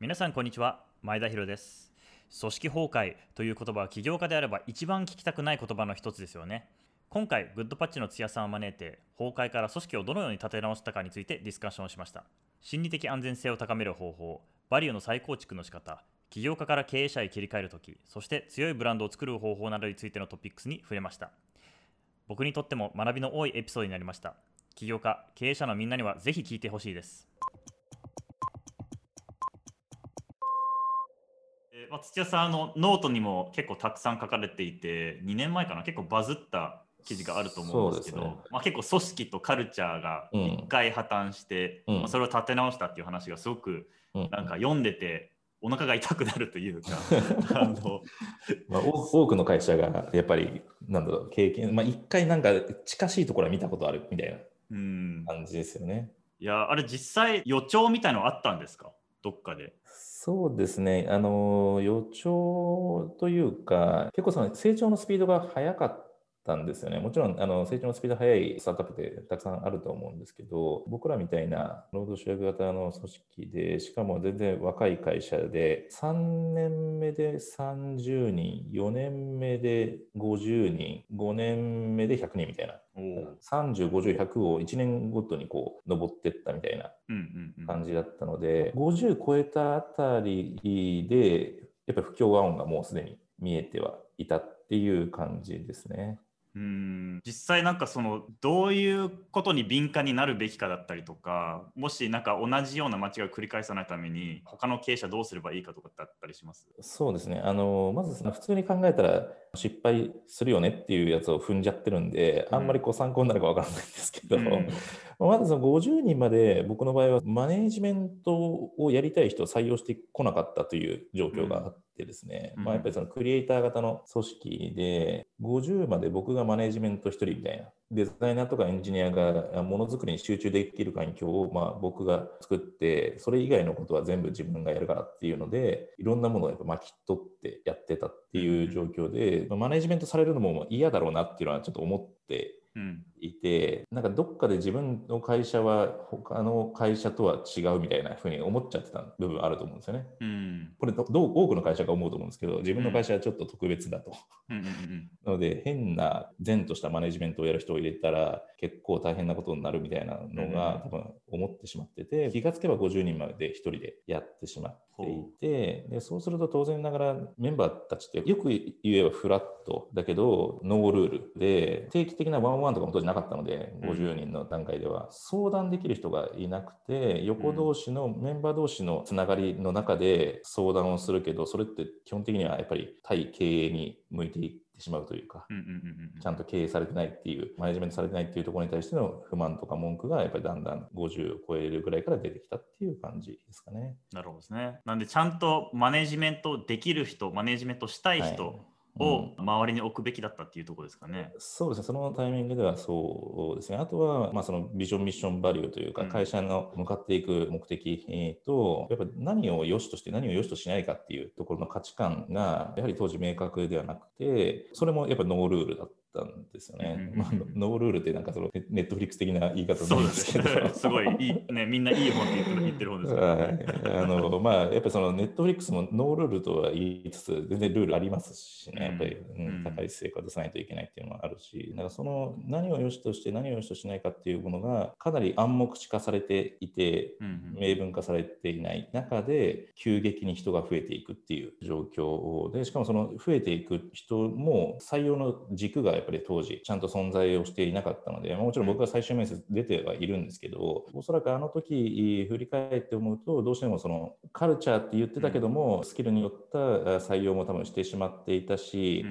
皆さんこんにちは。前田博です。組織崩壊という言葉は起業家であれば一番聞きたくない言葉の一つですよね。今回グッドパッチの津屋さんを招いて崩壊から組織をどのように立て直したかについてディスカッションをしました。心理的安全性を高める方法バリューの再構築の仕方起業家から経営者へ切り替えるときそして強いブランドを作る方法などについてのトピックスに触れました。僕にとっても学びの多いエピソードになりました。起業家経営者のみんなにはぜひ聞いてほしいです。まあ、土屋さんのノートにも結構たくさん書かれていて2年前かな結構バズった記事があると思うんですけど、ね、まあ、結構組織とカルチャーが一回破綻して、うん、まあ、それを立て直したっていう話がすごくなんか読んでてお腹が痛くなるというか あのまあ、多くの会社がやっぱりなんだろう経験、まあ、一回なんか近しいところは見たことあるみたいな感じですよね。いやあれ実際予兆みたいのあったんですか？どっかで。そうですね、あの予兆というか、結構その成長のスピードが速かったんですよね。もちろんあの成長のスピード速いスタートアップってたくさんあると思うんですけど、僕らみたいな労働主役型の組織で、しかも全然若い会社で、3年目で30人、4年目で50人、5年目で100人みたいな。30、50、100を1年ごとにこう登っていったみたいな感じだったので、50超えたあたりで、やっぱり不協和音がもうすでに見えてはいたっていう感じですね。うん。実際なんかそのどういうことに敏感になるべきかだったりとかもしなんか同じような間違いを繰り返さないために他の経営者どうすればいいかとかってあったりします？そうですね。あのまず普通に考えたら失敗するよねっていうやつを踏んじゃってるんで、あんまりこう参考になるかわからないんですけど、うん、まずその50人まで僕の場合はマネージメントをやりたい人を採用してこなかったという状況があって。ですね、うん、まあ、やっぱりそのクリエイター型の組織で50まで僕がマネージメント1人みたいなデザイナーとかエンジニアがものづくりに集中できる環境をまあ僕が作ってそれ以外のことは全部自分がやるからっていうのでいろんなものをやっぱ巻き取ってやってたっていう状況で、マネージメントされるのも嫌だろうなっていうのはちょっと思っていて、うん、なんかどっかで自分の会社は他の会社とは違うみたいなふうに思っちゃってた部分あると思うんですよね。うん、これど多くの会社が思うと思うんですけど自分の会社はちょっと特別だと。なので変な善としたマネジメントをやる人を入れたら結構大変なことになるみたいなのが多分思ってしまってて気がつけば50人まで1人でやってしまっていてでそうすると当然ながらメンバーたちってよく言えばフラットだけどノールールで定期的なワンワンとかも当時なかったので、50人の段階では、相談できる人がいなくて、横同士の、メンバー同士のつながりの中で相談をするけど、それって基本的にはやっぱり対経営に向いていってしまうというか、ちゃんと経営されてないっていう、マネジメントされてないっていうところに対しての不満とか文句が、やっぱりだんだん50を超えるぐらいから出てきたっていう感じですかね。なるほどですね。なんで、ちゃんとマネジメントできる人、マネジメントしたい人、はいを周りに置くべきだったっていうところですかね。そうですね、そのタイミングではそうですね。あとは、まあ、そのビジョン、ミッション、バリューというか、会社の向かっていく目的と、やっぱ何を良しとして何を良しとしないかっていうところの価値観が、やはり当時明確ではなくて、それもやっぱノールールだったんですよね。まあ、ノールールってなんかそのネットフリックス的な言い方なんですけど。すごいいい、ね、みんないい本って言ってる本ですよ、ね。はい。あの、まあ、やっぱりそのネットフリックスもノールールとは言いつつ、全然ルールありますしね、やっぱり、うん、高い成果を出さないといけないっていうのもあるし、なんかその何を良しとして何を良しとしないかっていうものがかなり暗黙知化されていて、明文化されていない中で、急激に人が増えていくっていう状況で、しかもその増えていく人も採用の軸がやっぱり当時ちゃんと存在をしていなかったので、もちろん僕は最終面接出てはいるんですけど、おそらくあの時振り返って思うと、どうしてもそのカルチャーって言ってたけども、スキルによった採用も多分してしまっていたし、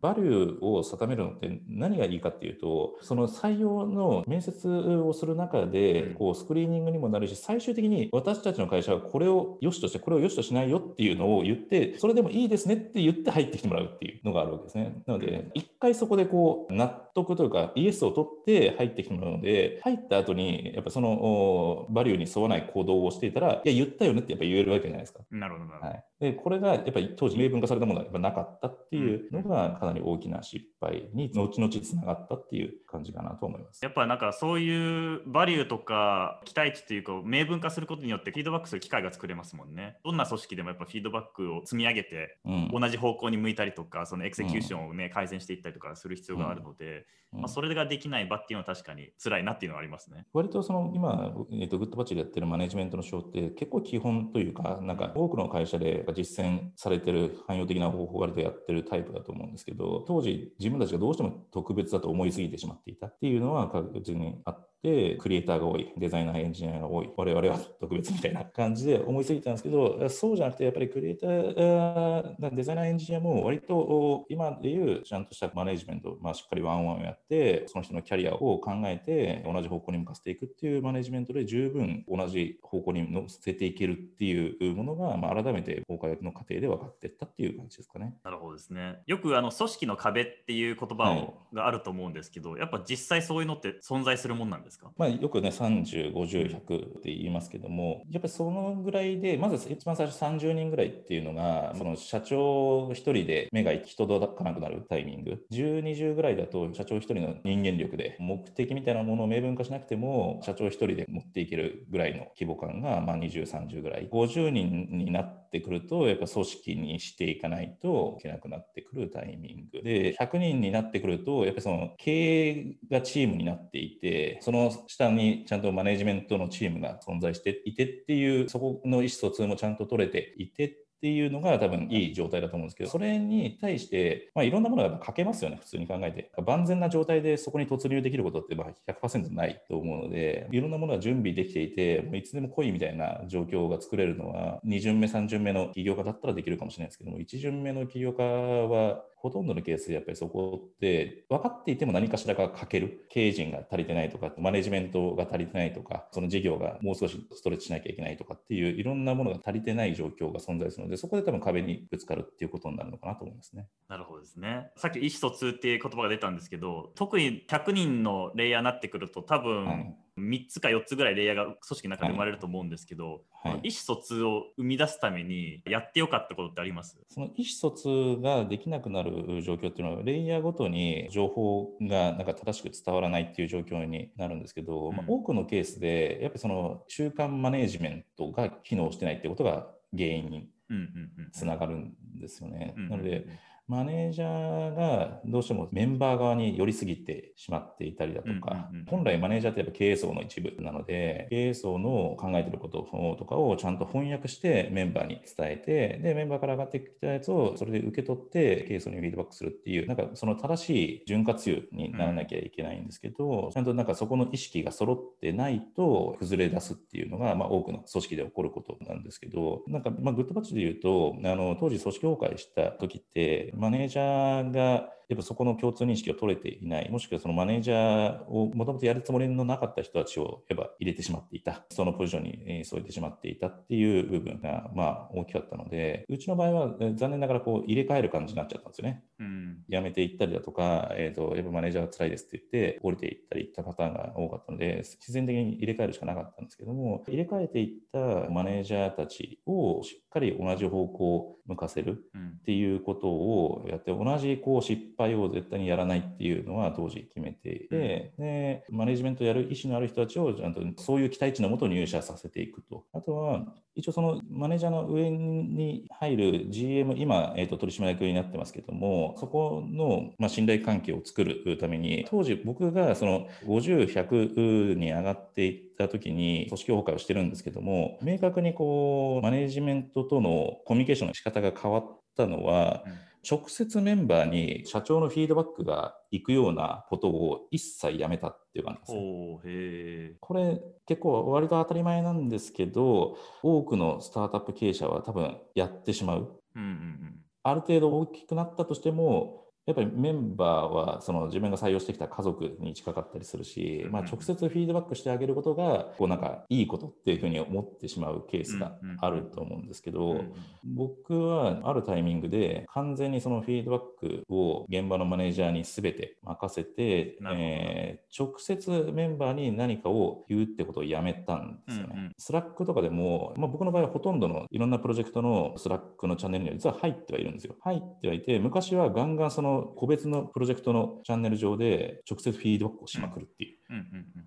バリューを定めるのって何がいいかっていうと、その採用の面接をする中で、こうスクリーニングにもなるし、最終的に私たちの会社はこれを良しとして、これを良しとしないよっていうのを言って、それでもいいですねって言って入ってきてもらうっていうのがあるわけですね。なので、一回そこでこう納得というかイエスを取って入ってきてもらうので入った後にやっぱそのバリューに沿わない行動をしていたらいや言ったよねってやっぱ言えるわけじゃないですか。なるほどはい、でこれがやっぱり当時明文化されたものはやっぱなかったっていうのがかななり大きな失敗に後々つながったっていう感じかなと思います。やっぱなんかそういうバリューとか期待値っていうか明文化することによってフィードバックする機会が作れますもんね。どんな組織でもやっぱフィードバックを積み上げて、うん同じ方向に向いたりとか、そのエクセキューションをね、改善していったりとかする必要があるので、うんまあ、それができない場っていうのは確かに辛いなっていうのはありますね。割とその今、えっとグッドバッチでやってるマネジメントの手法って結構基本というか、なんか多くの会社でぱ実践されてる汎用的な方法を割とやってるタイプだと思うんですけど、当時自分たちがどうしても特別だと思いすぎてしまっていたっていうのは確実にあって、クリエイターが多い、デザイナー、エンジニアが多い、我々は特別みたいな感じで思いすぎたんですけど、そうじゃなくてやっぱりクリエイター、デザイナー、エンジニアも割と今でいうちゃんとしたマネジメント、まあ、しっかりワンワンをやって、その人のキャリアを考えて同じ方向に向かせていくっていうマネジメントで十分同じ方向に乗せていけるっていうものが、まあ、改めて崩壊の過程で分かっていったっていう感じですかね。なるほどですね。よくあの組織の壁っていう言葉を、はいがあると思うんですけど、やっぱ実際そういうのって存在するもんなんですかまあ、よくね、30、50、100って言いますけども、やっぱりそのぐらいで、まず一番最初30人ぐらいっていうのが、その社長1人で目が人届かなくなるタイミング、10、20ぐらいだと社長1人の人間力で、目的みたいなものを明文化しなくても、社長1人で持っていけるぐらいの規模感が、まあ、20、30ぐらい。50人になってくると、やっぱ組織にしていかないといけなくなってくるタイミング。で、100人になってくると、やっぱりその経営がチームになっていて、その下にちゃんとマネジメントのチームが存在していてっていう、そこの意思疎通もちゃんと取れていてっていうのが多分いい状態だと思うんですけど、それに対して、まあ、いろんなものがやっぱ欠けますよね、普通に考えて。万全な状態でそこに突入できることってまあ100%ないと思うので、いろんなものが準備できていて、もういつでも来いみたいな状況が作れるのは、2巡目、3巡目の起業家だったらできるかもしれないですけども、1巡目の起業家は、ほとんどのケースでやっぱりそこって分かっていても何かしらが欠ける経営陣が足りてないとかマネジメントが足りてないとかその事業がもう少しストレッチしなきゃいけないとかっていういろんなものが足りてない状況が存在するのでそこで多分壁にぶつかるっていうことになるのかなと思いますね。なるほどですね。さっき意思疎通っていう言葉が出たんですけど、特に100人のレイヤーになってくると、多分、はい3つか4つぐらいレイヤーが組織の中で生まれると思うんですけど、はい。意思疎通を生み出すためにやってよかったことってあります？その意思疎通ができなくなる状況っていうのは、レイヤーごとに情報がなんか正しく伝わらないっていう状況になるんですけど、まあ、うん。多くのケースで、やっぱりその中間マネージメントが機能してないってことが原因にうんうんうん。つながるんですよね。うん。なので、マネージャーがどうしてもメンバー側に寄りすぎてしまっていたりだとかうんうんうん、本来マネージャーってやっぱ経営層の一部なので、経営層の考えてることとかをちゃんと翻訳してメンバーに伝えて、で、メンバーから上がってきたやつをそれで受け取って経営層にフィードバックするっていう、なんかその正しい潤滑油にならなきゃいけないんですけど、ちゃんとなんかそこの意識が揃ってないと崩れ出すっていうのが、まあ多くの組織で起こることなんですけど、なんかまあグッドバッチで言うと、あの当時組織崩壊した時って、マネージャーがやっぱそこの共通認識を取れていない、もしくはそのマネージャーをもともとやるつもりのなかった人たちをやっぱ入れてしまっていた、そのポジションにえー添えてしまっていたっていう部分がまあ大きかったので、うちの場合はえー残念ながらこう入れ替える感じになっちゃったんですよね。うん。辞めていったりだとか、えー、とやっぱマネージャーが辛いですって言って、降りていったりいったパターンが多かったので、自然的に入れ替えるしかなかったんですけども、入れ替えていったマネージャーたちをしっかり同じ方向を向かせるうんっていうことをやって、同じこう失敗を絶対にやらないっていうのは当時決めていて、でマネージメントやる意思のある人たちをちゃんとそういう期待値のもと入社させていくと。あとは、一応そのマネージャーの上に入る GM、今、えー、と取締役になってますけども、そこの、まあ、信頼関係を作るために、当時僕がその50、100に上がっていった時に組織崩壊をしてるんですけども、明確にこうマネージメントとのコミュニケーションの仕方が変わったのは、うん直接メンバーに社長のフィードバックが行くようなことを一切やめたっていう感じです。これ結構割と当たり前なんですけど、多くのスタートアップ経営者は多分やってしまう。うんうんうん。ある程度大きくなったとしても、やっぱりメンバーはその自分が採用してきた家族に近かったりするし、まあ、直接フィードバックしてあげることがこうなんかいいことっていうふうに思ってしまうケースがあると思うんですけど、僕はあるタイミングで完全にそのフィードバックを現場のマネージャーに全て任せて、えー直接メンバーに何かを言うってことをやめたんですよね。 Slack とかでも、まあ、僕の場合はほとんどのいろんなプロジェクトの Slack のチャンネルには実は入ってはいるんですよ。入ってはいて、昔はガンガンそのの個別のプロジェクトのチャンネル上で直接フィードバックをしまくるっていう。うんうん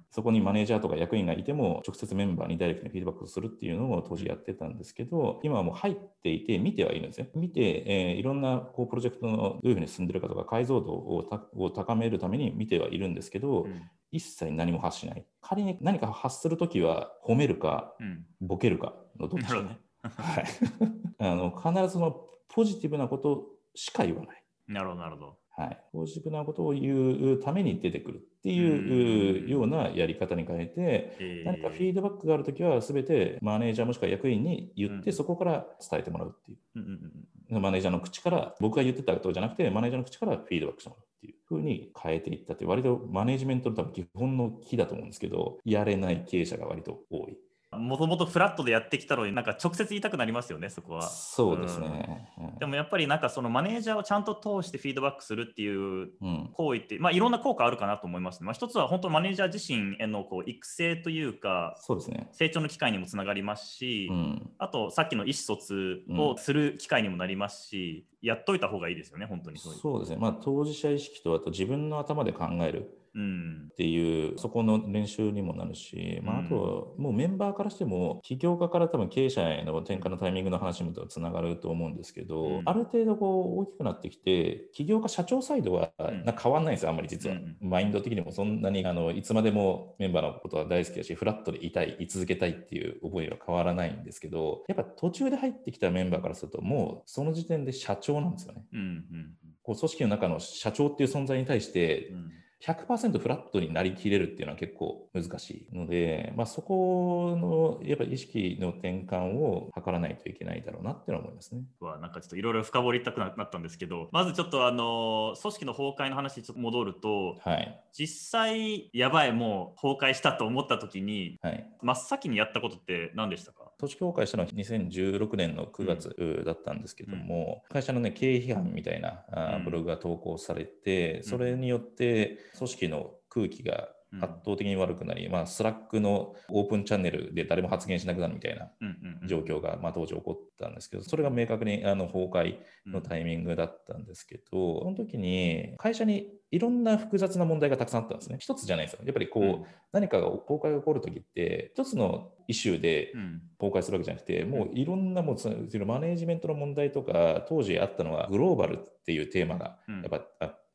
そこにマネージャーとか役員がいても、直接メンバーにダイレクトにフィードバックをするっていうのを当時やってたんですけど、今はもう入っていて、見てはいるんですよ。見て、えーいろんなこうプロジェクトのどういうふうに進んでるかとか、解像度を高めるために見てはいるんですけど、うん一切何も発しない。仮に何か発するときは、褒めるか、うんボケるかのどっちかね。はい、あの必ずそのポジティブなことしか言わない。なるほど、なるほど。はい、ポジなことを言うために出てくるっていうようなやり方に変えて、えー何かフィードバックがあるときは、すべてマネージャーもしくは役員に言って、うんそこから伝えてもらうっていう。マネージャーの口から、僕が言ってたことじゃなくて、マネージャーの口からフィードバックしてもらうっていうふうに変えていったって割とマネージメントの多分基本の木だと思うんですけど、やれない経営者が割と多い。もともとフラットでやってきたのになんか直接言いたくなりますよね、そこは。そうですね。でもやっぱりなんかそのマネージャーをちゃんと通してフィードバックするっていううん、行為って、まあ、いろんな効果あるかなと思いますね。まあ、一つは本当マネージャー自身へのこう育成というかそうですね。成長の機会にもつながりますし、うん、あとさっきの意思疎通をする機会にもなりますし、やっといた方がいいですよね、本当に。そうですね。まあ、当事者意識と、あと自分の頭で考える。うん。っていうそこの練習にもなるし、まあ、あともうメンバーからしても起業家から多分経営者への転換のタイミングの話もつながると思うんですけど、うん。ある程度こう大きくなってきて起業家社長サイドはうん。な変わんないんですよ。あんまり実は、うんマインド的にもそんなにあのいつまでもメンバーのことは大好きだしフラットでいたい居続けたいっていう思いは変わらないんですけどやっぱ途中で入ってきたメンバーからするともうその時点で社長なんですよね。うんうん。こう組織の中の社長っていう存在に対してうん100%フラットになりきれるっていうのは結構難しいので、まあ、そこのやっぱり意識の転換を図らないといけないだろうなっていうのは思いますね。はなんかちょっといろいろ深掘りたくなったんですけどまずちょっとあの組織の崩壊の話にちょっと戻るとはい。実際やばいもう崩壊したと思った時にはい。真っ先にやったことって何でしたか？組織崩壊したのは2016年の9月だったんですけども、会社の、ね、経営批判みたいなあーうん。ブログが投稿されて、それによって組織の空気がうん。圧倒的に悪くなり、まあ、 Slack のオープンチャンネルで誰も発言しなくなるみたいなうんうんうん。状況が、まあ、当時起こったんですけど、それが明確にあの崩壊のタイミングだったんですけど、その時に会社にいろんな複雑な問題がたくさんあったんですね。一つじゃないんですよ。やっぱりこう、うん何かが崩壊が起こる時って、一つのイシューでうん崩壊するわけじゃなくて、もういろんなもうそのマネージメントの問題とか、当時あったのはグローバルっていうテーマがうんやっぱあって、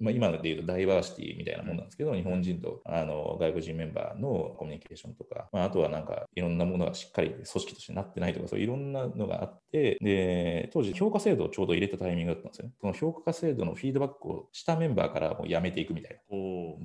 まあ、今で言うとダイバーシティみたいなもんなんですけど、日本人とあの外国人メンバーのコミュニケーションとか、まあ、あとはなんかいろんなものがしっかり組織としてなってないとか、そういろんなのがあって、で、当時評価制度をちょうど入れたタイミングだったんですよね。その評価制度のフィードバックをしたメンバーからもう辞めていくみたいな。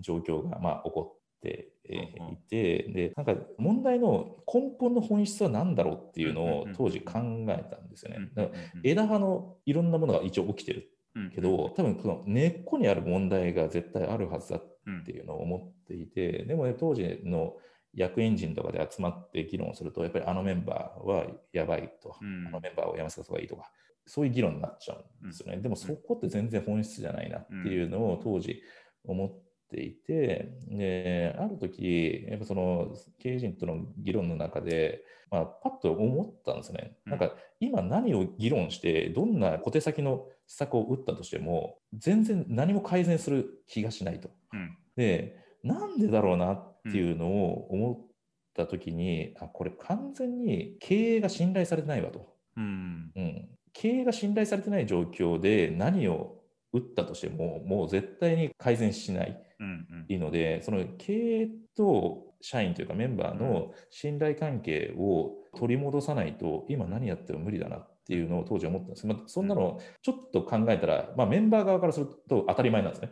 状況がまあ起こってえーうんうんいて、でなんか問題の根本の本質は何だろうっていうのを当時考えたんですよね。だからうん枝葉のいろんなものが一応起きてるうんけど、多分その根っこにある問題が絶対あるはずだっうんていうのを思っていて、でもね、当時の役員陣とかで集まって議論すると、やっぱりあのメンバーはやばいと、うん。あのメンバーを辞めさせた方がいいとか、そういう議論になっちゃうんですよね。でもそこって全然本質じゃないなっていうのを当時思っていて、である時やっぱその経営陣との議論の中で、まあ、パッと思ったんですね。うん。なんか今何を議論して、どんな小手先の施策を打ったとしても、全然何も改善する気がしないと。うん。で、なんでだろうなっていうのを思った時に、あ、これ完全に経営が信頼されてないわと。うん。うん、経営が信頼されてない状況で何を打ったとしても、もう絶対に改善しないうんうん。いいので、その経営と社員というかメンバーの信頼関係を取り戻さないと、今何やっても無理だなっていうのを当時思ったんです。まあ、そんなのちょっと考えたら、まあ、メンバー側からすると当たり前なんですね。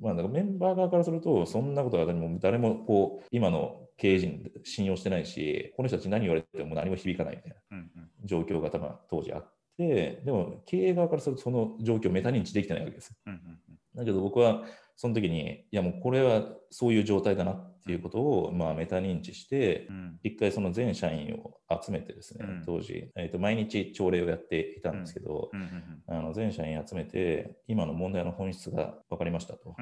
まあ、だからメンバー側からすると、そんなことは誰も誰もこう今の経営陣信用してないし、この人たち何言われても何も響かないみたいな状況が多分当時あって、でも経営側からするとその状況をメタ認知できてないわけです。うんうんだけど僕はその時に、いやもうこれはそういう状態だなっていうことをまあメタ認知してう、ん。一回その全社員を集めてですね、うん。当時、えーと、毎日朝礼をやっていたんですけど、あの全社員集めて、今の問題の本質が分かりましたと。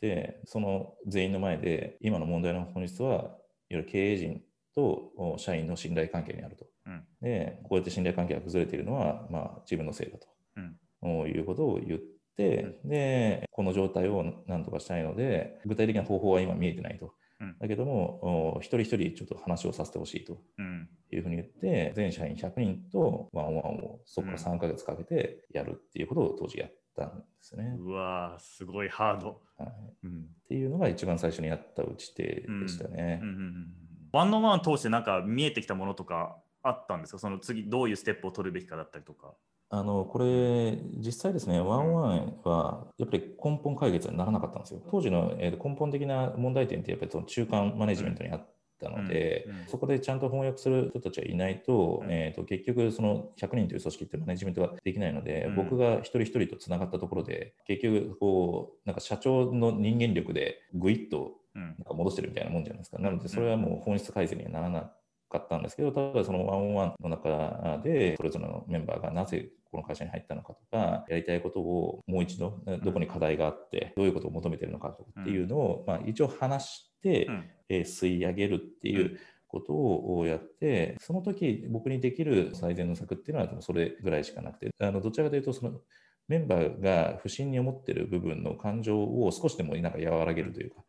で、その全員の前で、今の問題の本質は、いわゆる経営陣とお社員の信頼関係にあると。うん。で、こうやって信頼関係が崩れているのは、まあ、自分のせいだと。うん。いうことを言って、で、この状態をなんとかしたいので、具体的な方法は今見えてないと。うんだけども、お一人一人ちょっと話をさせてほしいとうん。いうふうに言って、全社員100人とワンワンをそこから3ヶ月かけてやるっていうことを当時やったんですね。うわーすごいハード。はい、っうん。ていうのが一番最初にやった打ち手でしたね。うんうんうんワンオンワンを通してなんか見えてきたものとかあったんですか？その次どういうステップを取るべきかだったりとか。あのこれ、実際ですね、ワンワンはやっぱり根本解決にならなかったんですよ。当時の、根本的な問題点ってやっぱりその中間マネジメントにあったので、うんうんそこでちゃんと翻訳する人たちがいないと、うん。えーと結局、その100人という組織ってマネジメントができないので、うん。僕が一人一人とつながったところで、結局こう、なんか社長の人間力でぐいっとうん。なんか戻してるみたいなもんじゃないですか。なので、それはもう本質改善にはならなかったんですけど、ただそのワンオンワンの中で、それぞれのメンバーがなぜこの会社に入ったのかとか、やりたいことをもう一度、どこに課題があって、どういうことを求めてるのかとかっていうのを、まあ、一応話して、うん。えー吸い上げるっていううことをやって、その時僕にできる最善の策っていうのはそれぐらいしかなくて、あのどちらかというと、そのメンバーが不審に思ってる部分の感情を少しでもなんか和らげるというか、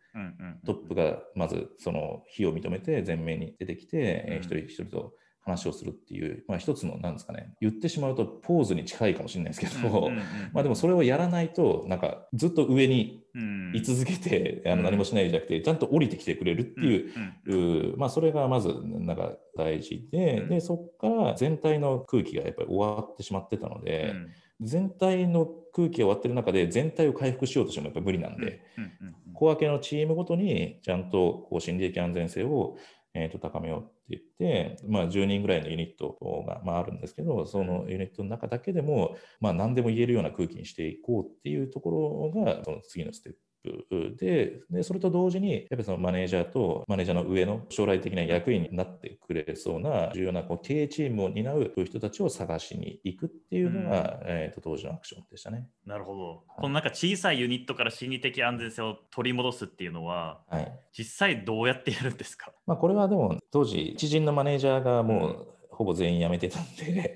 トップがまずその非を認めて前面に出てきて、一人一人と話をするっていう、まあ、一つの、なんですかね、言ってしまうとポーズに近いかもしれないですけど、まあでもそれをやらないと、なんかずっと上にうん。居続けて、あうん。の何もしないじゃなくて、ちゃんと降りてきてくれるっていう、まあ、それがまずなんか大事で、うん。でそこから全体の空気がやっぱり終わってしまってたので、全体の空気が終わってる中で全体を回復しようとしてもやっぱり無理なんで、小分けのチームごとにちゃんとこう心理的安全性を、えー、と高めようって言って、まあ、10人ぐらいのユニットが、まあ、あるんですけど、そのユニットの中だけでも、まあ、何でも言えるような空気にしていこうっていうところが、その次のステップ。でで、それと同時に、やっぱりそのマネージャーとマネージャーの上の将来的な役員になってくれそうな重要なこう経営チームを担う人たちを探しに行くっていうのが、えー、と当時のアクションでしたね。なるほど。このなんか小さいユニットから心理的安全性を取り戻すっていうのは、はい実際どうやってやるんですか、まあ、これはでも当時、知人のマネージャーがもうほぼ全員辞めてたんで、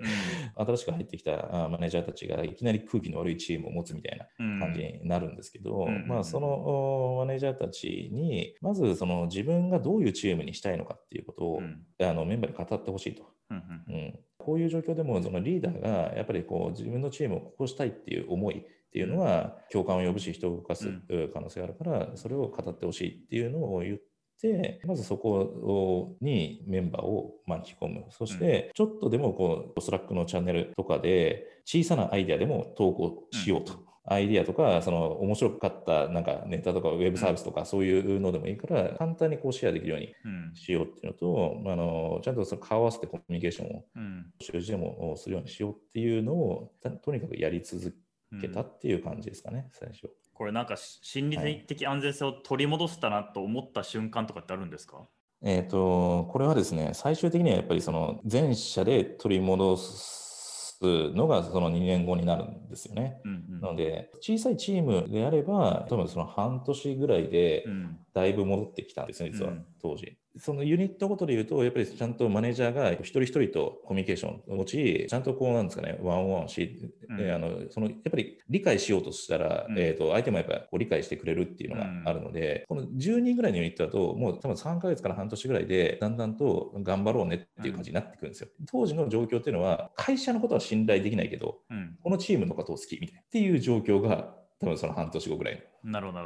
新しく入ってきたあマネージャーたちがいきなり空気の悪いチームを持つみたいなうん。感じになるんですけど、うんまあ、そのおマネージャーたちに、まずその自分がどういうチームにしたいのかっていうことを、うん。あのメンバーに語ってほしいと。うんこういう状況でもそのリーダーがやっぱりこう自分のチームをこうしたいっていう思いっていうのは共感を呼ぶし人を動かすうん。可能性があるからそれを語ってほしいっていうのを言ってまずそこにメンバーを巻き込む。そしてちょっとでもこう Slack のチャンネルとかで小さなアイデアでも投稿しようと。アイディアとか、その面白かったなんかネタとかウェブサービスとかそういうのでもいいから、簡単にこうシェアできるようにうん。しようっていうのと、あのちゃんとその顔合わせてコミュニケーションをうん。週次でもするようにしようっていうのをたとにかくやり続けたっていう感じですかね、最初。これなんかし心理的安全性を取り戻したなと思った瞬間とかってあるんですか、えっ、と、これはですね、最終的にはやっぱりその全社で取り戻すのがその2年後になるんですよね。うんうん。なので、小さいチームであれば、多分その半年ぐらいでうん。だいぶ戻ってきたんですね、実はうん。当時。そのユニットごとで言うと、やっぱりちゃんとマネージャーが一人一人とコミュニケーションを持ち、ちゃんとこうなんですかね、ワンオンワンし、うん。であのそのやっぱり理解しようとしたら、うん。えー、と相手もやっぱり理解してくれるっていうのがあるので、この10人ぐらいのユニットだと、もう多分3ヶ月から半年ぐらいで、だんだんと頑張ろうねっていう感じになってくるんですよ。当時の状況っていうのは、会社のことは信頼できないけど、うん。このチームのことを好きみたいなっていう状況が、多分その半年後ぐらい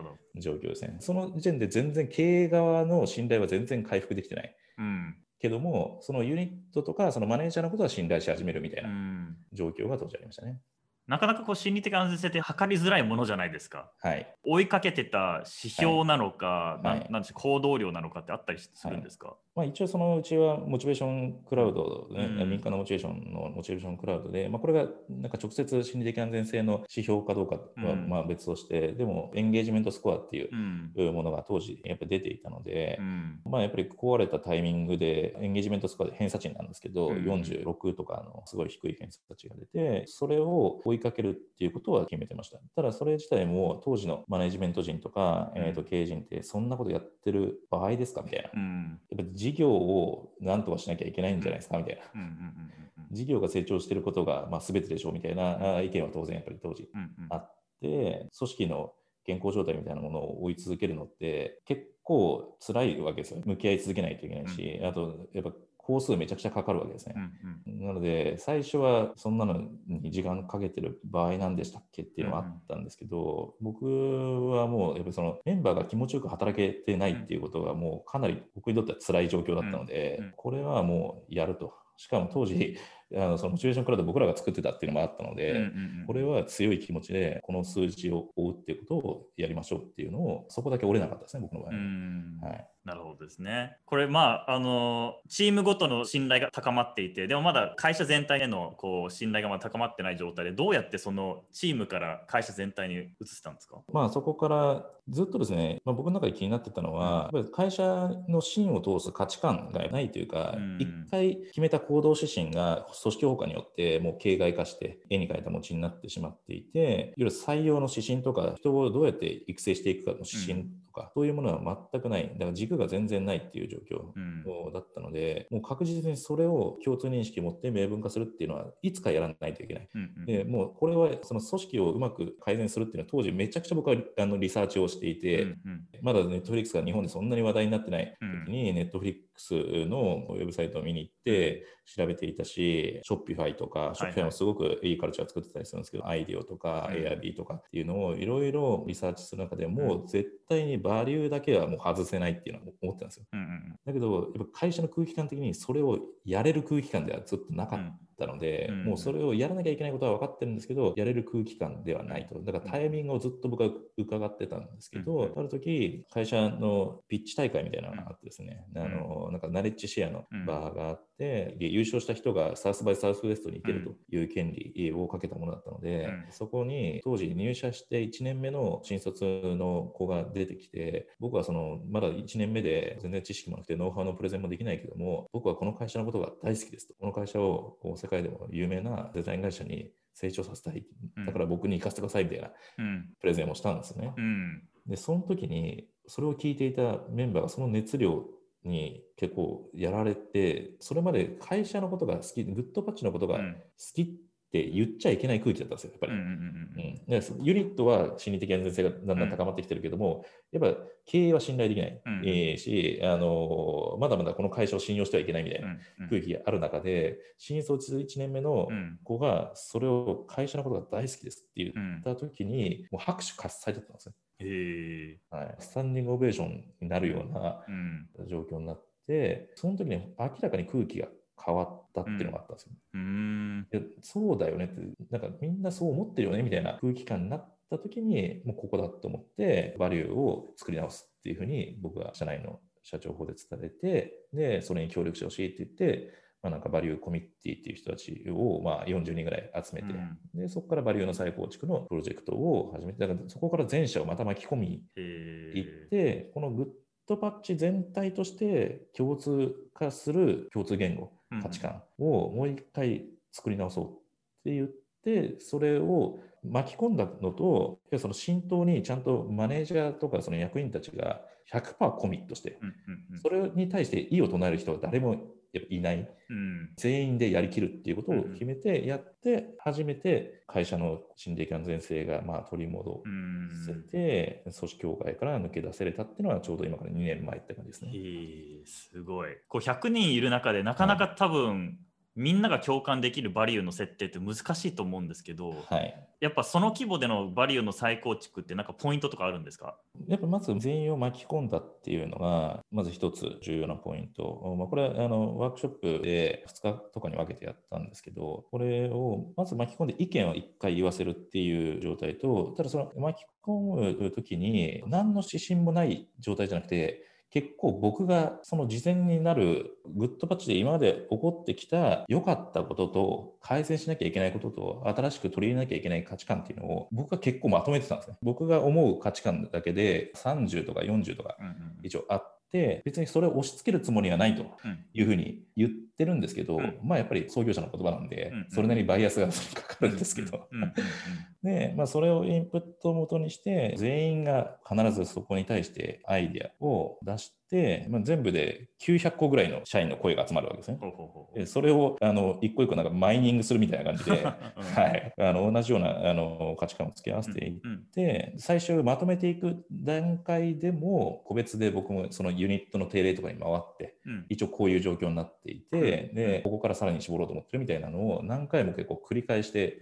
の。状況ですね。その時点で全然経営側の信頼は全然回復できてない。うんけども、そのユニットとかそのマネージャーのことは信頼し始めるみたいうなん状況が当時ありましたね。なかなかこう心理的安全性って測りづらいものじゃないですか。はい。追いかけてた指標なのか、はい。なんでしょう行動量なのかってあったりするんですか、まあ、一応そのうちはモチベーションクラウド、ねうん。民間のモチベーションのモチベーションクラウドで、まあ、これがなんか直接心理的安全性の指標かどうかはうん。まあ別として、でもエンゲージメントスコアっていううん。ものが当時やっぱり出ていたので、うん。まあ、やっぱり壊れたタイミングでエンゲージメントスコアで偏差値なんですけど、うん。46とかのすごい低い偏差値が出て、それを追いかけるっていうことは決めてました。ただそれ自体も当時のマネジメント人とか、うんえー、と経営陣ってそんなことやってる場合ですかみたいな。うんやっぱ事業を何とかしなきゃいけないんじゃないですかみたいな。事業が成長していることが、まあ、全てでしょうみたいなあ意見は当然やっぱり当時あって、組織の健康状態みたいなものを追い続けるのって結構辛いわけですよ。向き合い続けないといけないし、あとやっぱ工数めちゃくちゃかかるわけですね。うんうんなので、最初はそんなのに時間かけてる場合なんでしたっけっていうのはあったんですけど、僕はもう、やっぱりそのメンバーが気持ちよく働けてないっていうことが、もうかなり僕にとっては辛い状況だったので、うんうんこれはもうやると。しかも当時、あのそのモチベーションクラウド僕らが作ってたっていうのもあったので、うんうんうんこれは強い気持ちで、この数字を追うっていうことをやりましょうっていうのを、そこだけ折れなかったですね、僕の場合うは。んはいなるほどですね。これまああのチームごとの信頼が高まっていてでもまだ会社全体へのこう信頼がまだ高まってない状態でどうやってそのチームから会社全体に移せたんですか？まあそこからずっとですね、まあ、僕の中で気になってたのは、やっぱり会社の芯を通す価値観がないというかうん、一、回決めた行動指針が組織評価によってもう形骸化して絵に描いた餅になってしまっていて、いわゆる採用の指針とか、人をどうやって育成していくかの指針とか、そういうものは全くない、だから軸が全然ないっていう状況。うん。だったので、もう確実にそれを共通認識を持って明文化するっていうのはいつかやらないといけない。うんうん。でもうこれはその組織をうまく改善するっていうのは当時めちゃくちゃ僕はあのリサーチをしていて、うんうん。まだネットフリックスが日本でそんなに話題になってないうん。時に、ネットフリックスのウェブサイトを見に行って調べていたし、 Shopify とか、 Shopify もすごくいいカルチャー作ってたりするんですけど、 IDEO とか、うん。Airb とかっていうのをいろいろリサーチする中でもう絶対にバリューだけはもう外せないっていうのは思ってたんですよ。うんうんだけど、やっぱ会社の空気感的にそれをやれる空気感ではずっとなかったので、うんもうそれをやらなきゃいけないことは分かってるんですけど、やれる空気感ではないと。だからタイミングをずっと僕は伺ってたんですけど、うんある時、会社のピッチ大会みたいなのがあってですね、んあのなんかナレッジシェアのバーがあって、で優勝した人がサウスバイサウスウエストに行けるという権利をかけたものだったので、うんそこに当時入社して1年目の新卒の子が出てきて、僕はそのまだ1年目で全然知識もなくてノウハウのプレゼンもできないけども、僕はこの会社のことが大好きですと。この会社をこう世界でも有名なデザイン会社に成長させたい。だから僕に行かせてくださいみたいなうんプレゼンをしたんですよね。うんで、その時にそれを聞いていたメンバーがその熱量に結構やられて、それまで会社のことが好き、グッドパッチのことが好うんきって言っちゃいけない空気だったんですよ、やっぱり。うんうんユニットは心理的安全性がだんだん高まってきてるけども、やっぱ経営は信頼できない、うんえーしあの、まだまだこの会社を信用してはいけないみたいうんなうん。空気がある中で、新卒1年目のうん。子がそれを会社のことが大好きですって言うんった時に、もう拍手喝采だったんですね、へえはい。スタンディングオベーションになるようなうん。状況になって、その時に明らかに空気が変わったっていうのがあったんですよ。うん。いやそうだよねって、なんかみんなそう思ってるよねみたいな空気感になった時に、もうここだと思って、バリューを作り直すっていうふうに僕は社内の社長法で伝えて、で、それに協力してほしいって言って、まあ、なんかバリューコミッティっていう人たちをまあ40人ぐらい集めて、うん。でそこからバリューの再構築のプロジェクトを始めて、だからそこから全社をまた巻き込みへいっえて、このグッドパッチ全体として共通化する共通言語、価値観をもう一回作り直そうって言って、それを巻き込んだのと、その浸透にちゃんとマネージャーとかその役員たちが100%コミットして、それに対して異を唱える人は誰もいない、うん全員でやりきるっていうことを決めてやって、初めて会社の心理的安全性がまあ取り戻うんせて、組織協会から抜け出せれたっていうのはちょうど今から2年前って感じですね。すごい。こう100人いる中でなかなか多分、みんなが共感できるバリューの設定って難しいと思うんですけど、はい。やっぱその規模でのバリューの再構築ってなんかポイントとかあるんですか？やっぱまず全員を巻き込んだっていうのが、まず一つ重要なポイント。まあ、これはあのワークショップで2日とかに分けてやったんですけど、これをまず巻き込んで意見を1回言わせるっていう状態と、ただその巻き込むときに何の指針もない状態じゃなくて、結構僕がその事前になるグッドパッチで今まで起こってきた良かったことと改善しなきゃいけないことと新しく取り入れなきゃいけない価値観っていうのを僕が結構まとめてたんですね。僕が思う価値観だけで30とか40とかうんうん一応あって別にそれを押し付けるつもりはないというふうに言ってってるんですけど、うん。まあやっぱり創業者の言葉なんで、それなりにバイアスがかかるんですけど、で、まあ、それをインプットをもとにして、全員が必ずそこに対してアイデアを出して、まあ、全部で900個ぐらいの社員の声が集まるわけですね。ほうほうほうでそれをあの一個一個なんかマイニングするみたいな感じで、うんはい、あの同じようなあの価値観を付け合わせていっうんて、最終まとめていく段階でも、個別で僕もそのユニットの定例とかに回って、うん。一応こういう状況になっていて、うんで、ここからさらに絞ろうと思ってるみたいなのを何回も結構繰り返して、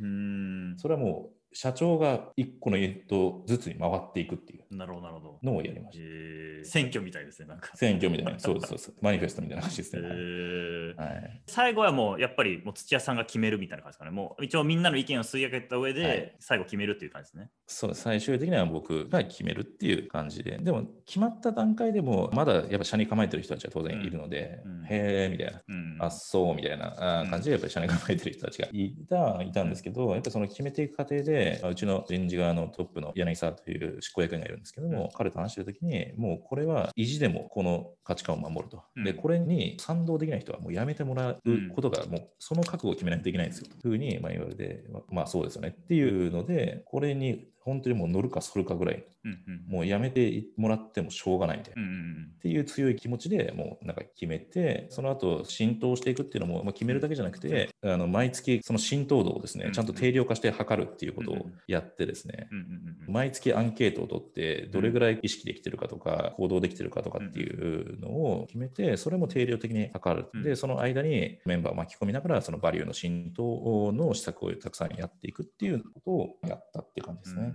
それはもう社長が1個のユニットずつに回っていくっていうなるほどなるほど。のをやりました。えー選挙みたいですね、なんか。選挙みたいな、そうそうです。マニフェストみたいな話ですえね。ーはい、最後はもうやっぱりもう土屋さんが決めるみたいな感じですかね。もう一応みんなの意見を吸い上げた上で、はい最後決めるっていう感じですね。そう最終的には僕が決めるっていう感じで、でも決まった段階でも、まだやっぱ社に構えてる人たちは当然いるので、うんうんへーみたいな。うん。あそうみたいな感じでやっぱり社に構えてる人たちがいたいたんですけど、やっぱりその決めていく過程で、うちの人事側のトップの柳沢という執行役員がいるんですけども、うん彼と話してるときに、もうこれは意地でもこの価値観を守ると。うんで、これに賛同できない人はもうやめてもらうことが、もうその覚悟を決めないといけないんですよ。というふうにまあ言われて、ままあそうですよねっていうので、これに本当にもう乗るか反るかぐらい、うんうん。もうやめてもらってもしょうがないみたいな。うんうんっていう強い気持ちでもうなんか決めて、その後浸透していくっていうのも、まあ、決めるだけじゃなくて、あの毎月その浸透度をですうん、ねちゃんと定量化して測るっていうことをうんうんやってですね、うんうんうん毎月アンケートを取って、どれぐらい意識できてるかとか、行動できてるかとかっていうのを決めて、それも定量的に測る。うんで、その間にメンバーを巻き込みながら、そのバリューの浸透の施策をたくさんやっていくっていうことをやったっていう感じですね。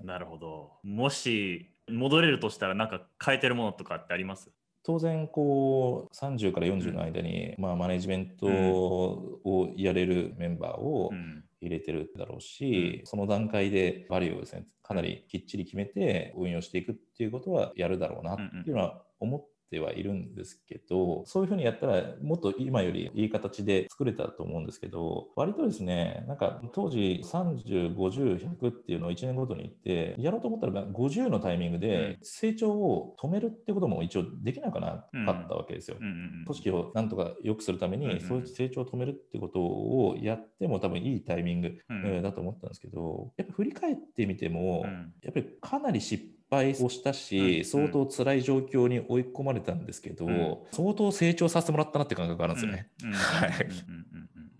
うんなるほど。もし戻れるとしたら、なんか変えてるものとかってあります？当然こう30から40の間に、まあ、マネジメントをやれるメンバーをうん。入れてるだろうし、その段階でバリューをですねかなりきっちり決めて運用していくっていうことはやるだろうなっていうのは思ってはいるんですけど、そういうふうにやったらもっと今よりいい形で作れたと思うんですけど割とですねなんか当時3050100っていうのを1年ごとに言ってやろうと思ったら50のタイミングで成長を止めるってことも一応できなくなかったわけですよ。組織をなんとか良くするために、そういう成長を止めるってことをやっても多分いいタイミング、だと思ったんですけど、やっぱ振り返ってみても、うん。やっぱりかなり失敗をしたし、うん。相当辛い状況に追い込まれたんですけど、うん。相当成長させてもらったなって感覚があるんですよね。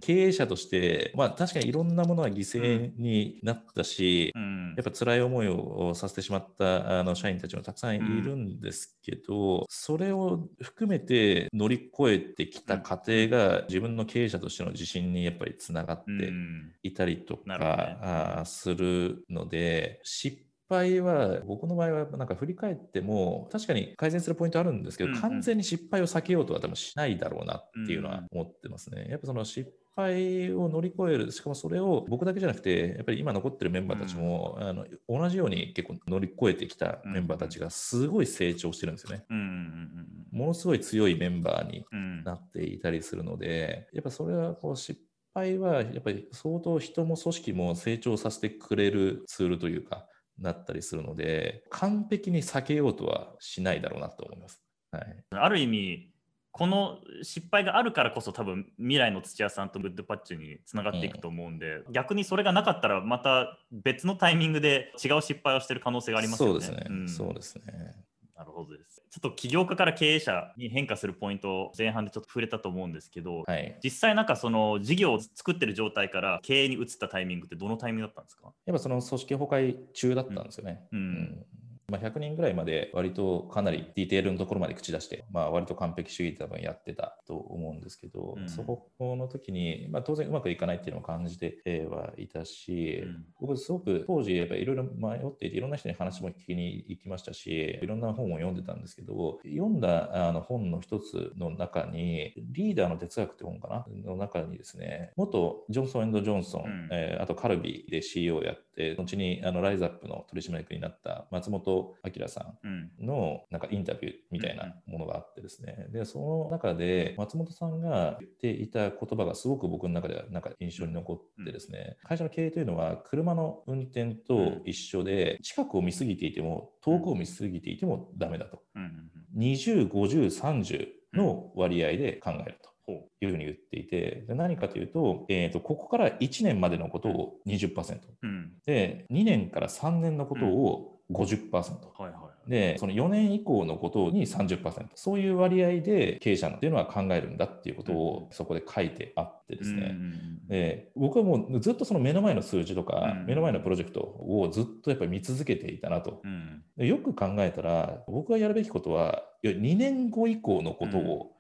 経営者として、まあ確かにいろんなものは犠牲になったし、うん。やっぱ辛い思いをさせてしまったあの社員たちもたくさんいるんですけど、それを含めて乗り越えてきた過程が自分の経営者としての自信にやっぱりつながってうん。いたりとか、なるほどね。するので、失敗は僕の場合はなんか振り返っても確かに改善するポイントあるんですけど、うんうん。完全に失敗を避けようとは多分しないだろうなっていうのは思ってますね。やっぱその失敗を乗り越える、しかもそれを僕だけじゃなくて、やっぱり今残ってるメンバーたちも、あの同じように結構乗り越えてきたメンバーたちがすごい成長してるんですよね。うん。うん。うん。ものすごい強いメンバーにうんうん。なっていたりするので、やっぱそれはこう失敗はやっぱり相当人も組織も成長させてくれるツールというか、なったりするので、完璧に避けようとはしないだろうなと思います。はい、ある意味この失敗があるからこそ多分未来の土屋さんとグッドパッチにつながっていくと思うんで、逆にそれがなかったらまた別のタイミングで違う失敗をしてる可能性がありますよね。そうですね、んそうですね。ほどです。ちょっと起業家から経営者に変化するポイントを前半でちょっと触れたと思うんですけど、はい。実際なんかその事業を作ってる状態から経営に移ったタイミングってどのタイミングだったんですか？やっぱその組織崩壊中だったんですよね。うんまあ、100人ぐらいまで割とかなりディテールのところまで口出して、まあ、割と完璧主義で多分やってたと思うんですけど、うん。そこの時に、まあ、当然うまくいかないっていうのを感じてはいたし、うん。僕すごく当時やっぱりいろいろ迷っていていろんな人に話も聞きに行きましたしいろんな本を読んでたんですけど読んだあの本の一つの中にリーダーの哲学って本かな？の中にですね元ジョンソンジョンソン、うん。えーあとカルビーで CEO をやって後にあのライズアップの取締役になった松本明さんうん。のなんかインタビューみたいなものがあってですね、でその中で松本さんが言っていた言葉がすごく僕の中ではなんか印象に残ってですね、会社の経営というのは車の運転と一緒で近くを見過ぎていても遠くを見過ぎていてもダメだと。うんうんうん。20、50、30の割合で考えると。ほいうふうに言っていて、で何かというと,、えーと、ここから1年までのことを20%、うん、で、2年から3年のことを50%、はいはい、でその4年以降のことに30%そういう割合で経営者っていうのは考えるんだっていうことをそこで書いてあってですね、で僕はもうずっとその目の前の数字とか、目の前のプロジェクトをずっとやっぱり見続けていたなと、よく考えたら僕がやるべきことは2年後以降のことを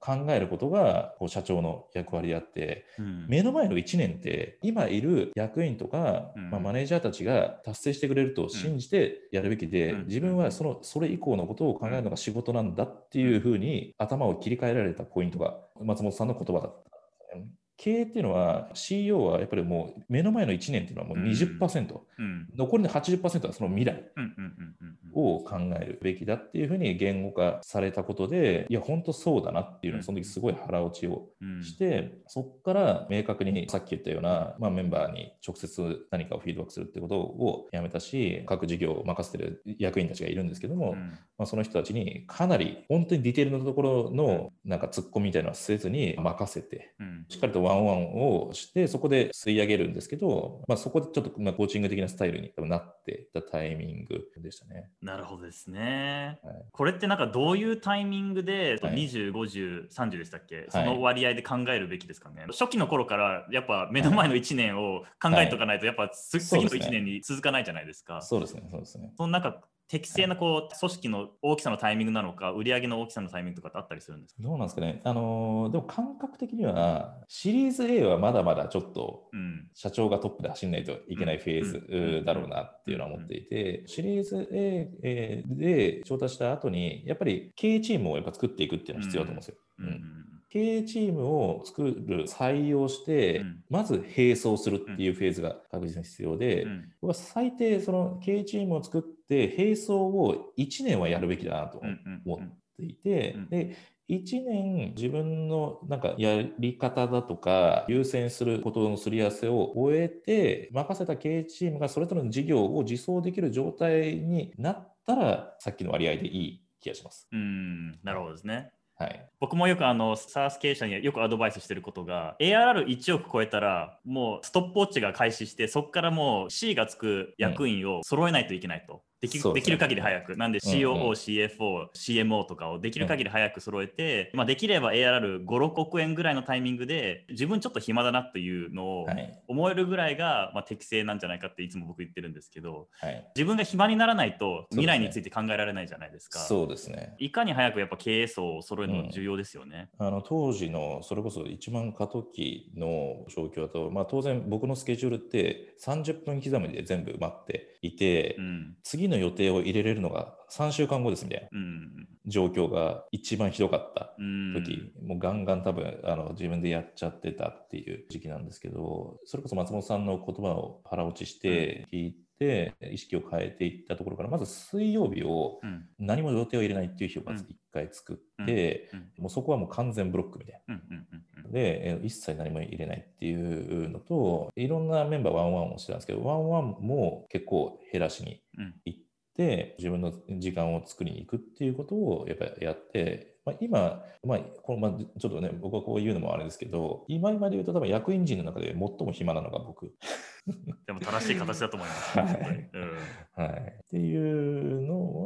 考えることがこう社長の役割であって、うん、目の前の1年って今いる役員とか、うん、まあ、マネージャーたちが達成してくれると信じてやるべきで、うん、自分はそのそれ以降のことを考えるのが仕事なんだっていうふうに頭を切り替えられたポイントが松本さんの言葉だった。経営っていうのは CEO はやっぱりもう目の前の1年っていうのはもう20%、うん、残りの80%はその未来を考えるべきだっていうふうに言語化されたことでいや本当そうだなっていうのをその時すごい腹落ちをして、うん、そこから明確にさっき言ったような、まあ、メンバーに直接何かをフィードバックするってことをやめたし各事業を任せてる役員たちがいるんですけども、うん、まあ、その人たちにかなり本当にディテールのところのなんか突っ込みみたいなのはせずに任せて、しっかりとワンワンをして、そこで吸い上げるんですけど、まあ、そこでちょっとまあコーチング的なスタイルになってたタイミングでしたね。なるほどですね。はい、これってなんかどういうタイミングで、はい、20、50、30でしたっけ、その割合で考えるべきですかね？はい、初期の頃からやっぱ目の前の1年を考えておかないと、やっぱ次の1年に続かないじゃないですか。そうですね、そうですね。その中適正なこう組織の大きさのタイミングなのか、売上の大きさのタイミングとかってあったりするんですか？どうなんですかね、あのー、でも感覚的には、シリーズ A はまだまだちょっと社長がトップで走らないといけないフェーズだろうなっていうのは思っていて、シリーズ A で調達した後に、やっぱり経営チームをやっぱ作っていくっていうのは必要だと思うんですよ。うん経営チームを作る、採用して、うん、まず並走するっていうフェーズが確実に必要で、うん、僕は最低その経営チームを作って並走を1年はやるべきだなと思っていて、で1年自分のなんかやり方だとか優先することのすり合わせを終えて任せた経営チームがそれぞれの事業を自走できる状態になったらさっきの割合でいい気がします。うん。なるほどですね。はい、僕もよくあの SARS 経営者によくアドバイスしてることが ARR1 億超えたらもうストップウォッチが開始してそこからもう C がつく役員を揃えないといけないと。できできる限り早く。なんで COO、うんうん、CFO、CMO とかをできる限り早く揃えて、うん、まあ、できれば ARR5、6億円ぐらいのタイミングで自分ちょっと暇だなっていうのを思えるぐらいが、まあ、適正なんじゃないかっていつも僕言ってるんですけど、はい、自分が暇にならないと未来について考えられないじゃないですか。そうですね。いかに早くやっぱ経営層を揃えるの重要ですよね。うん、あの当時のそれこそ1万過渡期の状況だと、まあ、当然僕のスケジュールって30分刻みで全部埋まっていて、うん、次の予定を入れれるのが3週間後ですみたいな。状況が一番ひどかった時、うん、もうガンガン多分あの自分でやっちゃってたっていう時期なんですけどそれこそ松本さんの言葉を腹落ちして聞いて、意識を変えていったところからまず水曜日を何も予定を入れないっていう日をまず1回作って、もうそこはもう完全ブロックみたいな。で、一切何も入れないっていうのと、いろんなメンバーワンワンをしてたんですけど、ワンワンも結構減らしに行って、自分の時間を作りに行くっていうことをやっぱりやって、まあ、今、まあこのまあ、ちょっとね、僕はこう言うのもあれですけど、今今で言うと多分役員陣の中で最も暇なのが僕。でも正しい形だと思います。はい、うん、はい。っていうの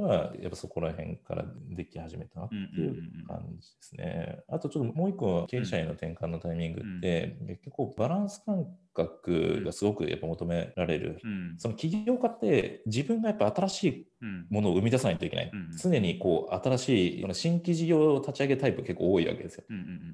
は、やっぱそこら辺からでき始めたっていう感じですね。あとちょっともう一個、経営者への転換のタイミングって、うん、結構バランス感覚がすごくやっぱ求められる、うん、その起業家って自分がやっぱ新しいものを生み出さないといけない、うん、常にこう新しい新規事業を立ち上げタイプ結構多いわけですよ、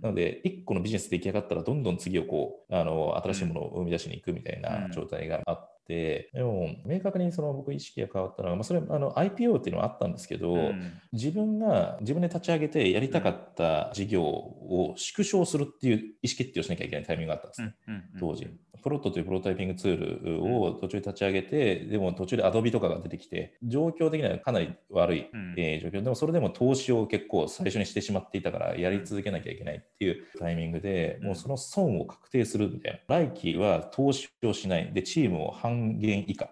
なので1個のビジネス出来上がったらどんどん次をこうあの新しいものを生み出しに行くみたいな状態があって、でも明確にその僕意識が変わったのは、まあ、それあの IPO っていうのはあったんですけど、うん、自分が自分で立ち上げてやりたかった事業を縮小するっていう意思決定をしなきゃいけないタイミングがあったんですね、当時。プロットというプロトタイピングツールを途中で立ち上げて、でも途中でアドビとかが出てきて、状況的にはかなり悪い、えー、状況、でもそれでも投資を結構最初にしてしまっていたから、やり続けなきゃいけないっていうタイミングで、もうその損を確定するみたいな。来期は投資をしない。で、チームを半減以下。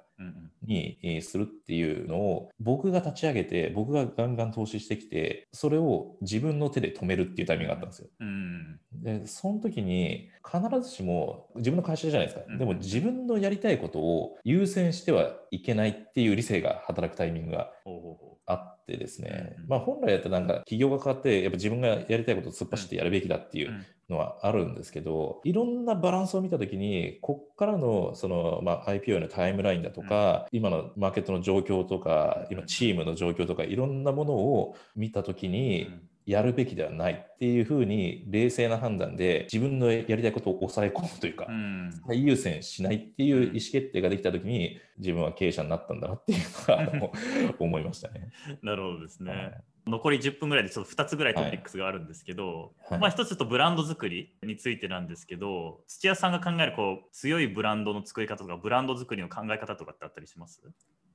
にえーするっていうのを僕が立ち上げて僕がガンガン投資してきてそれを自分の手で止めるっていうタイミングがあったんですよ。うんでその時に必ずしも自分の会社じゃないですか、うんでも自分のやりたいことを優先してはいけないっていう理性が働くタイミングがほうほうほあってですね、うんまあ本来やったらなんか企業が変わってやっぱ自分がやりたいことを突っ走ってやるべきだっていうのはあるんですけど、いろんなバランスを見た時にこっからのその、まあ、IPO のタイムラインだとか、今のマーケットの状況とか今チームの状況とかいろんなものを見た時に、うんやるべきではないっていうふうに冷静な判断で自分のやりたいことを抑え込むというか、うん。最優先しないっていう意思決定ができたときに、自分は経営者になったんだなっていうのは 思いましたね。なるほどですね。はい。残り10分ぐらいでちょっと2つぐらいトピックスがあるんですけど、はい。まあ一つとブランド作りについてなんですけど土屋さんが考えるこう強いブランドの作り方とかブランド作りの考え方とかってあったりします？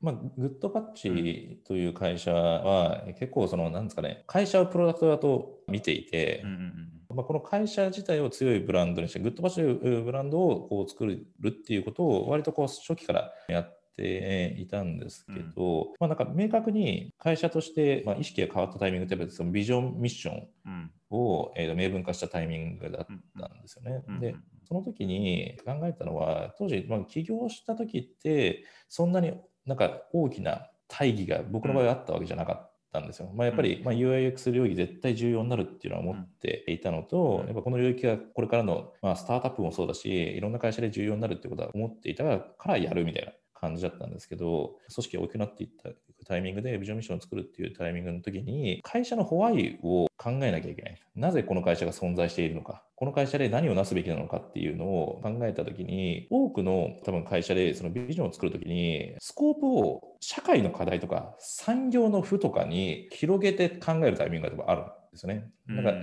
まあ、グッドパッチという会社は結構その、なんですかね、会社をプロダクトだと見ていて、うんうんまあ、この会社自体を強いブランドにして、グッドパッチというブランドをこう作るっていうことを割とこう初期からやっていたんですけど、まあ、なんか明確に会社としてまあ意識が変わったタイミングってやっぱりそのビジョン、ミッションうん。うんを、えーと明文化したタイミングだったんですよね。うん。でその時に考えたのは、当時、まあ、起業した時って、そんなになんか大きな大義が僕の場合はあったわけじゃなかったんですよ。まあ、やっぱり、まあ、UIX 領域絶対重要になるっていうのは思っていたのと、うん。やっぱこの領域がこれからの、まあ、スタートアップもそうだし、いろんな会社で重要になるってことは思っていたからやるみたいな感じだったんですけど、組織が大きくなっていったタイミングでビジョンミッションを作るっていうタイミングの時に、会社のホワイを考えなきゃいけない。なぜこの会社が存在しているのか。この会社で何をなすべきなのかっていうのを考えた時に、多くの多分会社でそのビジョンを作る時に、スコープを社会の課題とか産業の負とかに広げて考えるタイミングが多分あるんですよね。だから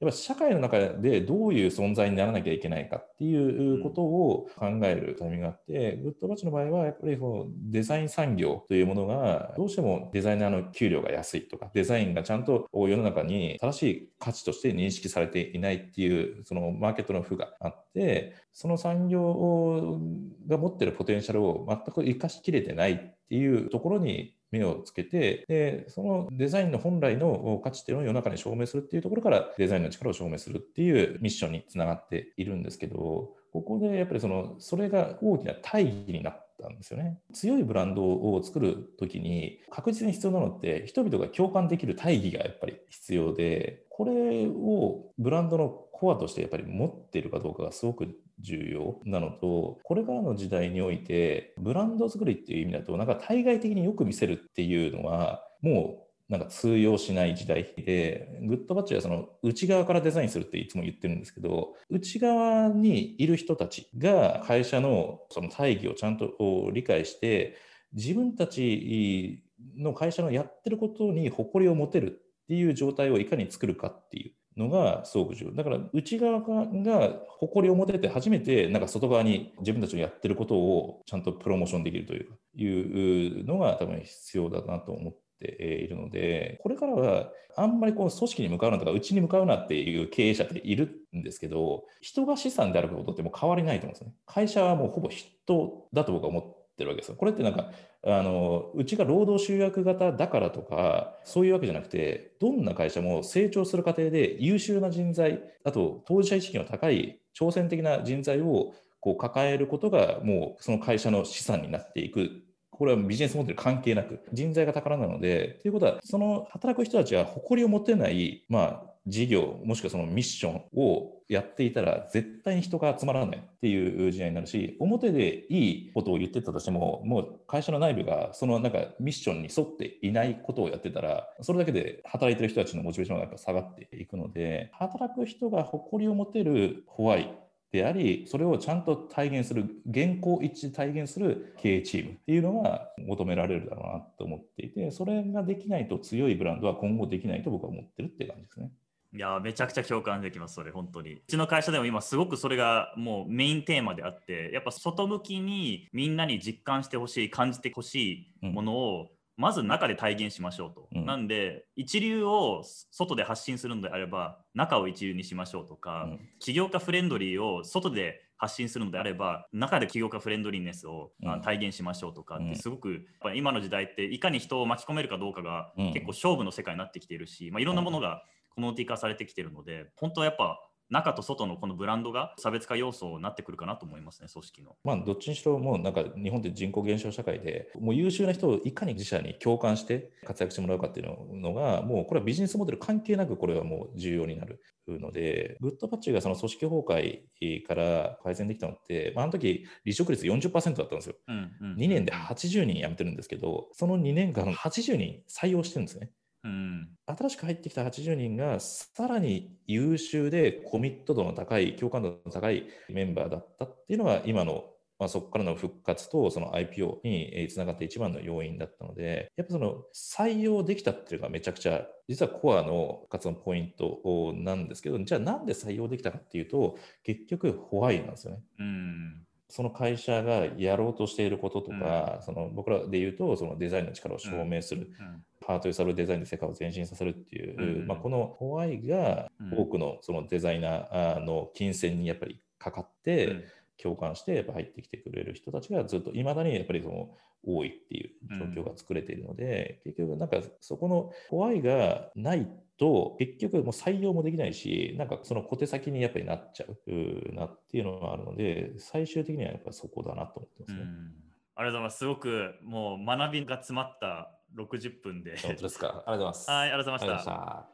やっぱ社会の中でどういう存在にならなきゃいけないかっていうことを考えるタイミングがあって、グッドバッチの場合はやっぱりそのデザイン産業というものがどうしてもデザイナーの給料が安いとかデザインがちゃんと世の中に正しい価値として認識されていないっていうそのマーケットの負があってその産業が持ってるポテンシャルを全く生かしきれてないっていうところに目をつけて、で、そのデザインの本来の価値っていうのを世の中に証明するっていうところから、デザインの力を証明するっていうミッションにつながっているんですけど、ここでやっぱりその、それが大きな大義になったんですよね。強いブランドを作るときに、確実に必要なのって、人々が共感できる大義がやっぱり必要で、これをブランドのコアとしてやっぱり持っているかどうかがすごく重要なのと、これからの時代において、ブランド作りっていう意味だと、なんか対外的によく見せるっていうのは、もうなんか通用しない時代で、グッドバッチはその内側からデザインするっていつも言ってるんですけど、内側にいる人たちが会社のその大義をちゃんと理解して、自分たちの会社のやってることに誇りを持てるっていう状態をいかに作るかっていう。のがすごく重要。だから内側が誇りを持てて初めてなんか外側に自分たちのやってることをちゃんとプロモーションできるといういうのが多分必要だなと思っているので、これからはあんまりこう組織に向かうなとか、うちに向かうなっていう経営者っているんですけど、人が資産であることってもう変わりないと思うんですね。会社はもうほぼ人だと僕は思ってるわけですよ。これってなんかあのうちが労働集約型だからとかそういうわけじゃなくてどんな会社も成長する過程で優秀な人材あと当事者意識の高い挑戦的な人材をこう抱えることがもうその会社の資産になっていくこれはビジネスモデル関係なく人材が宝なのでということはその働く人たちは誇りを持てない、まあ、事業もしくはそのミッションをやっていたら絶対に人が集まらないっていう時代になるし表でいいことを言ってたとしてももう会社の内部がそのなんかミッションに沿っていないことをやってたらそれだけで働いてる人たちのモチベーションがやっぱ下がっていくので働く人が誇りを持てるホワイであり、それをちゃんと体現する、現行一致体現する経営チームっていうのが求められるだろうなと思っていて、それができないと強いブランドは今後できないと僕は思ってるって感じですね。いやめちゃくちゃ共感できます、それ、本当に。うちの会社でも今、すごくそれがもうメインテーマであって、やっぱ外向きにみんなに実感してほしい、感じてほしいものを、まず中で体現しましょうと。うん。なんで、一流を外で発信するのであれば、中を一流にしましょうとか、うん。起業家フレンドリーを外で発信するのであれば中で起業家フレンドリーネスを、うん。体現しましょうとかっうん。てすごく、今の時代っていかに人を巻き込めるかどうかがうん。結構勝負の世界になってきているし、まあ、いろんなものがコモディティ化されてきているので本当はやっぱ中と外のこのブランドが差別化要素になってくるかなと思いますね組織の。まあ、どっちにしろ、もうなんか日本って人口減少社会で、もう優秀な人をいかに自社に共感して活躍してもらうかっていうのが、もうこれはビジネスモデル関係なく、これはもう重要になるので、グッドパッチがその組織崩壊から改善できたのって、まあ、あの時離職率40%だったんですよ。うんうん2年で80人辞めてるんですけど、その2年間、80人採用してるんですね。うん新しく入ってきた80人がさらに優秀でコミット度の高い、共感度の高いメンバーだったっていうのが今の、まあ、そこからの復活とその IPO につながって一番の要因だったので、やっぱその採用できたっていうのがめちゃくちゃ実はコアの活動のポイントなんですけど、じゃあなんで採用できたかっていうと、結局ホワイなんですよね。うんその会社がやろうとしていることとか、その僕らで言うと、そのデザインの力を証明する、うん。ハート揺さぶるデザインで世界を前進させるっていう、うん。まあ、このホワイがうん。多くのそのデザイナーの金銭にやっぱりかかって、うん。共感してやっぱ入ってきてくれる人たちがずっといまだにやっぱりその多いっていう状況が作れているので、結局なんかそこのホワイがないと結局もう採用もできないしなんかその小手先にやっぱりなっちゃうなっていうのがあるので最終的にはやっぱりそこだなと思ってますね。うんありがとうございます。すごくもう学びが詰まった60分で。本当ですかありがとうございます。はい、ありがとうございま。した。